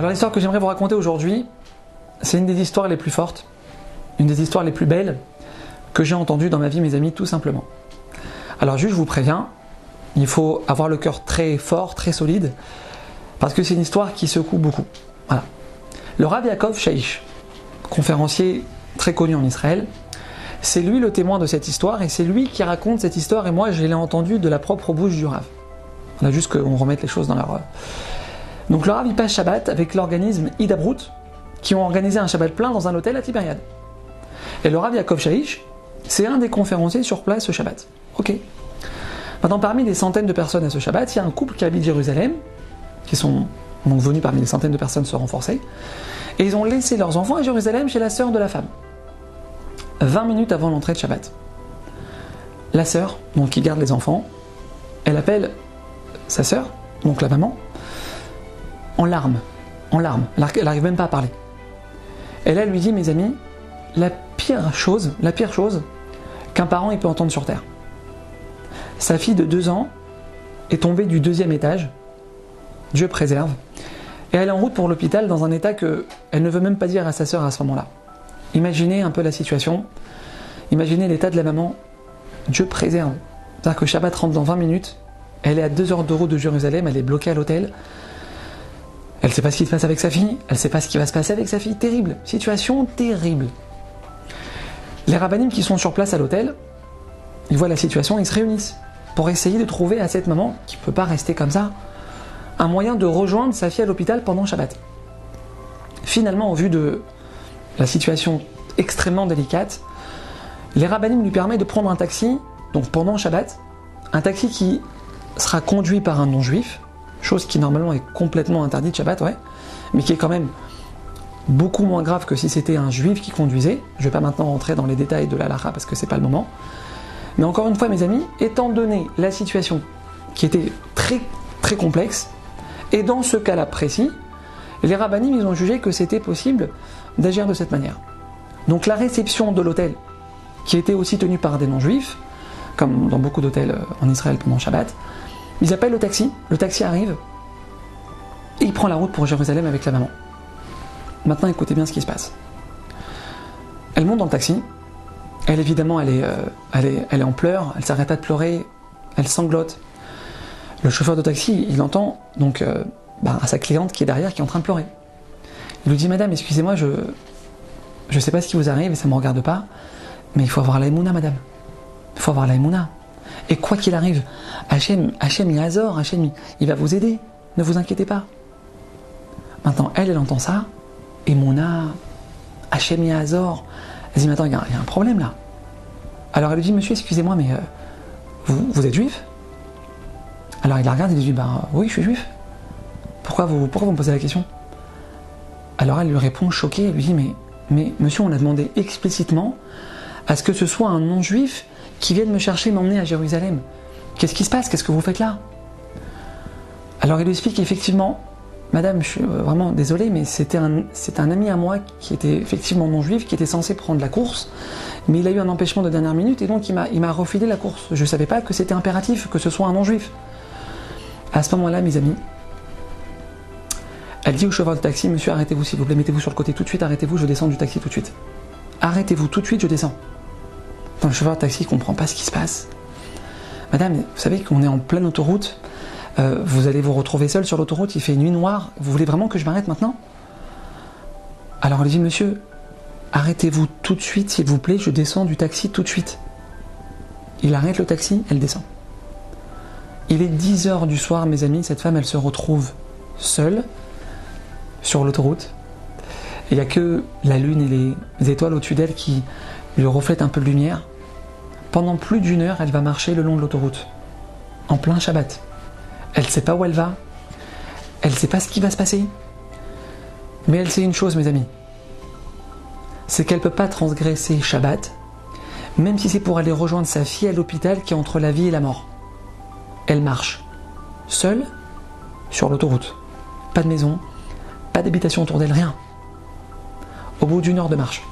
Alors l'histoire que j'aimerais vous raconter aujourd'hui, c'est une des histoires les plus fortes, une des histoires les plus belles que j'ai entendues dans ma vie, mes amis, tout simplement. Alors juste, je vous préviens, il faut avoir le cœur très fort, très solide, parce que c'est une histoire qui secoue beaucoup. Voilà. Le Rav Yaakov Shaish, conférencier très connu en Israël, c'est lui le témoin de cette histoire et c'est lui qui raconte cette histoire et moi je l'ai entendu de la propre bouche du Rav. On a juste qu'on remette les choses dans leur... Donc le Rav il passe Shabbat avec l'organisme Idabrut qui ont organisé un Shabbat plein dans un hôtel à Tibériade. Et le Rav Yaakov Shaish, c'est un des conférenciers sur place ce Shabbat. Ok. Maintenant, parmi les centaines de personnes à ce Shabbat, il y a un couple qui habite Jérusalem, qui sont donc venus parmi les centaines de personnes se renforcer, et ils ont laissé leurs enfants à Jérusalem chez la sœur de la femme. 20 minutes avant l'entrée de Shabbat. La sœur, donc qui garde les enfants, elle appelle sa sœur, donc la maman, en larmes, en larmes. Elle n'arrive même pas à parler. Et là, elle lui dit, mes amis, la pire chose, la pire chose qu'un parent peut entendre sur terre. Sa fille de deux ans est tombée du deuxième étage. Dieu préserve. Et elle est en route pour l'hôpital dans un état que elle ne veut même pas dire à sa sœur à ce moment-là. Imaginez un peu la situation. Imaginez l'état de la maman. Dieu préserve. C'est-à-dire que Shabbat rentre dans 20 minutes. Elle est à 2 heures de route de Jérusalem. Elle est bloquée à l'hôtel. Elle ne sait pas ce qui se passe avec sa fille. Elle ne sait pas ce qui va se passer avec sa fille. Terrible. Situation terrible. Les rabbinim qui sont sur place à l'hôtel, ils voient la situation, ils se réunissent pour essayer de trouver à cette maman, qui ne peut pas rester comme ça, un moyen de rejoindre sa fille à l'hôpital pendant Shabbat. Finalement, au vu de la situation extrêmement délicate, les rabbinim lui permettent de prendre un taxi, donc pendant Shabbat, un taxi qui sera conduit par un non-juif, chose qui normalement est complètement interdite Shabbat, ouais, mais qui est quand même beaucoup moins grave que si c'était un juif qui conduisait. Je ne vais pas maintenant rentrer dans les détails de la lara parce que c'est pas le moment. Mais encore une fois, mes amis, étant donné la situation qui était très très complexe, et dans ce cas-là précis, les rabbinim ils ont jugé que c'était possible d'agir de cette manière. Donc la réception de l'hôtel, qui était aussi tenue par des non-juifs, comme dans beaucoup d'hôtels en Israël pendant Shabbat, ils appellent le taxi, le taxi arrive, et il prend la route pour Jérusalem avec la maman. Maintenant, écoutez bien ce qui se passe. Elle monte dans le taxi. Elle, évidemment, elle est, euh, elle est, en pleurs. Elle s'arrête pas de pleurer. Elle sanglote. Le chauffeur de taxi, il entend donc euh, bah, à sa cliente qui est derrière, qui est en train de pleurer. Il lui dit Madame, excusez-moi, je je sais pas ce qui vous arrive et ça me regarde pas, mais il faut avoir la madame. Il faut avoir la Et quoi qu'il arrive, Hachem, Hachem Yazor, Hachem, il va vous aider. Ne vous inquiétez pas. Maintenant, elle, elle entend ça, et Mouna, Hachem Yazor. Elle dit Mais attends, il y, a un problème là. Alors elle lui dit Monsieur, excusez-moi, mais euh, vous, êtes juif? Alors il la regarde et lui dit Ben oui, je suis juif. Pourquoi vous, pourquoi vous me posez la question? Alors elle lui répond choquée Elle lui dit Mais, mais monsieur, on a demandé explicitement à ce que ce soit un non-juif qui vienne me chercher, m'emmener à Jérusalem. Qu'est-ce qui se passe? Qu'est-ce que vous faites là? Alors il lui explique effectivement Madame, je suis euh, vraiment désolé, mais c'était un, un ami à moi qui était effectivement non juif, qui était censé prendre la course, mais il a eu un empêchement de dernière minute et donc il m'a refilé la course. Je ne savais pas que c'était impératif que ce soit un non juif. À ce moment-là, mes amis, elle dit au chauffeur de taxi Monsieur, arrêtez-vous s'il vous plaît, mettez-vous sur le côté tout de suite, arrêtez-vous, je descends du taxi tout de suite. Arrêtez-vous tout de suite, je descends. Le chauffeur de taxi ne comprend pas ce qui se passe. Madame, vous savez qu'on est en pleine autoroute, euh, vous allez vous retrouver seul sur l'autoroute, il fait nuit noire, vous voulez vraiment que je m'arrête maintenant? Alors elle dit, monsieur, arrêtez-vous tout de suite, s'il vous plaît, je descends du taxi tout de suite. Il arrête le taxi, elle descend. Il est 10 heures du soir, mes amis, cette femme, elle se retrouve seule sur l'autoroute. Il n'y a que la lune et les étoiles au-dessus d'elle qui lui reflètent un peu de lumière. Pendant plus d'une heure, elle va marcher le long de l'autoroute, en plein Shabbat. Elle ne sait pas où elle va. Elle ne sait pas ce qui va se passer. Mais elle sait une chose, mes amis. C'est qu'elle ne peut pas transgresser Shabbat, même si c'est pour aller rejoindre sa fille à l'hôpital qui est entre la vie et la mort. Elle marche, seule, sur l'autoroute. Pas de maison, pas d'habitation autour d'elle, rien. Au bout d'une heure de marche,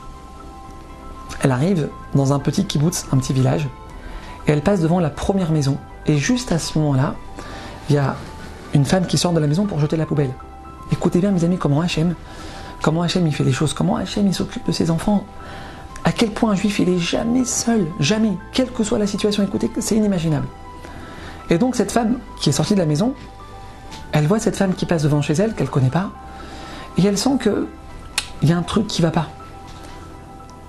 elle arrive dans un petit kibbutz, un petit village, et elle passe devant la première maison. Et juste à ce moment-là, il y a une femme qui sort de la maison pour jeter la poubelle. Écoutez bien, mes amis, comment Hachem, comment Hachem il fait les choses, comment Hachem il s'occupe de ses enfants. À quel point un juif il est jamais seul, jamais, quelle que soit la situation. Écoutez, c'est inimaginable. Et donc cette femme qui est sortie de la maison, elle voit cette femme qui passe devant chez elle, qu'elle connaît pas, et elle sent que il y a un truc qui va pas.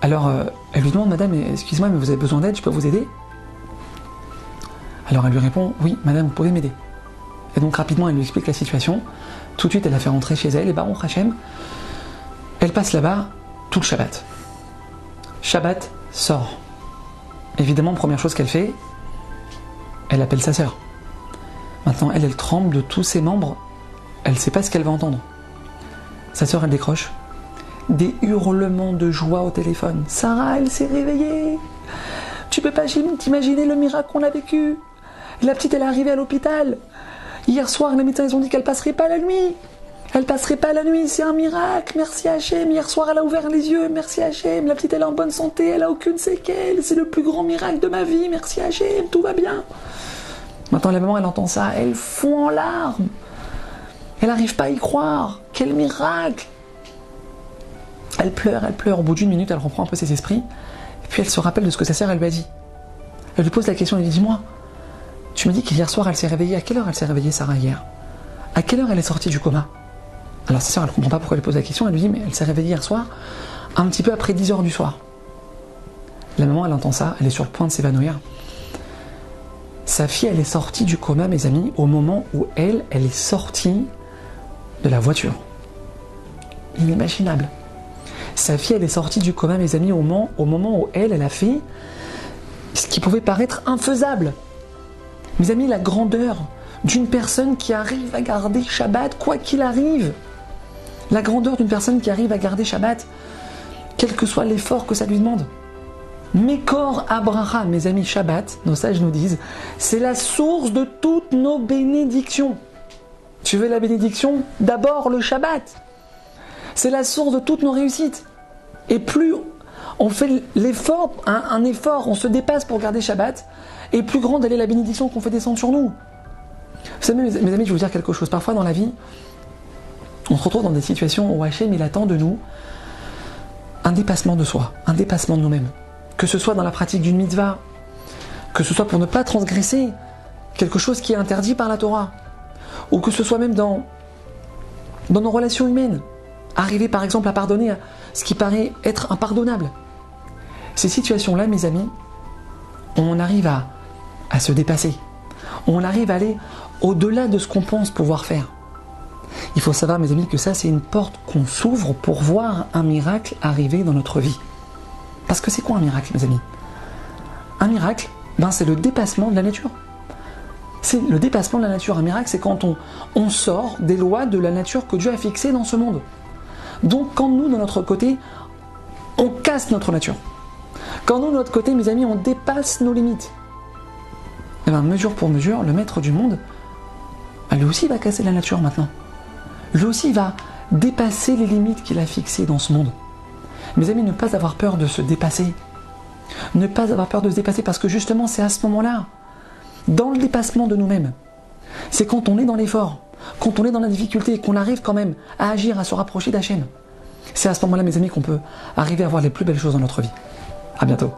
Alors euh, elle lui demande, Madame, excusez-moi, mais vous avez besoin d'aide, je peux vous aider? Alors elle lui répond, oui, Madame, vous pouvez m'aider. Et donc rapidement, elle lui explique la situation. Tout de suite, elle la fait rentrer chez elle, et Baron Hachem, elle passe là-bas tout le Shabbat. Shabbat sort. Évidemment, première chose qu'elle fait, elle appelle sa sœur. Maintenant, elle, elle tremble de tous ses membres. Elle ne sait pas ce qu'elle va entendre. Sa sœur, elle décroche. Des hurlements de joie au téléphone. Sarah, elle s'est réveillée. Tu peux pas t'imaginer le miracle qu'on a vécu. La petite, elle est arrivée à l'hôpital. Hier soir, les médecins ils ont dit qu'elle passerait pas la nuit. Elle passerait pas la nuit, c'est un miracle. Merci Hachem. Hier soir, elle a ouvert les yeux. Merci Hachem. La petite, elle est en bonne santé. Elle a aucune séquelle. C'est le plus grand miracle de ma vie. Merci Hachem. Tout va bien. Maintenant, la maman, elle entend ça. Elle fond en larmes. Elle n'arrive pas à y croire. Quel miracle Elle pleure, elle pleure. Au bout d'une minute, elle reprend un peu ses esprits. Puis, elle se rappelle de ce que sa sœur, elle lui a dit. Elle lui pose la question. Elle lui dit Dis-moi, tu me dis qu'hier soir, elle s'est réveillée. À quelle heure elle s'est réveillée, Sarah, hier? À quelle heure elle est sortie du coma? Alors sa sœur, elle ne comprend pas pourquoi elle pose la question, elle lui dit, mais elle s'est réveillée hier soir, un petit peu après 10 heures du soir. La maman, elle entend ça, elle est sur le point de s'évanouir. Sa fille, elle est sortie du coma, mes amis, au moment où elle, elle est sortie de la voiture. Inimaginable. Sa fille, elle est sortie du coma, mes amis, au moment, où elle, elle a fait ce qui pouvait paraître infaisable. Mes amis, la grandeur d'une personne qui arrive à garder Shabbat, quoi qu'il arrive la grandeur d'une personne qui arrive à garder Shabbat, quel que soit l'effort que ça lui demande. Mekor Abraham, mes amis, Shabbat, nos sages nous disent, c'est la source de toutes nos bénédictions. Tu veux la bénédiction? D'abord le Shabbat. C'est la source de toutes nos réussites. Et plus on fait l'effort, un, effort, on se dépasse pour garder Shabbat, et plus grande elle est la bénédiction qu'on fait descendre sur nous. Vous savez, mes amis, je vais vous dire quelque chose. Parfois dans la vie, on se retrouve dans des situations où Hachem, il attend de nous un dépassement de soi, un dépassement de nous-mêmes. Que ce soit dans la pratique d'une mitzvah, que ce soit pour ne pas transgresser quelque chose qui est interdit par la Torah, ou que ce soit même dans, dans nos relations humaines. Arriver par exemple à pardonner ce qui paraît être impardonnable. Ces situations-là, mes amis, on arrive à, se dépasser. On arrive à aller au-delà de ce qu'on pense pouvoir faire. Il faut savoir, mes amis, que ça, c'est une porte qu'on s'ouvre pour voir un miracle arriver dans notre vie. Parce que c'est quoi un miracle, mes amis? Un miracle, ben, c'est le dépassement de la nature. C'est le dépassement de la nature. Un miracle, c'est quand on sort des lois de la nature que Dieu a fixées dans ce monde. Donc, quand nous, de notre côté, on casse notre nature. Quand nous, de notre côté, mes amis, on dépasse nos limites. Et eh bien, mesure pour mesure, le maître du monde, lui aussi va casser la nature maintenant lui aussi va dépasser les limites qu'il a fixées dans ce monde. Mes amis, ne pas avoir peur de se dépasser. Ne pas avoir peur de se dépasser parce que justement c'est à ce moment-là, dans le dépassement de nous-mêmes, c'est quand on est dans l'effort, quand on est dans la difficulté et qu'on arrive quand même à agir, à se rapprocher d'Hachem. C'est à ce moment-là, mes amis, qu'on peut arriver à voir les plus belles choses dans notre vie. À bientôt.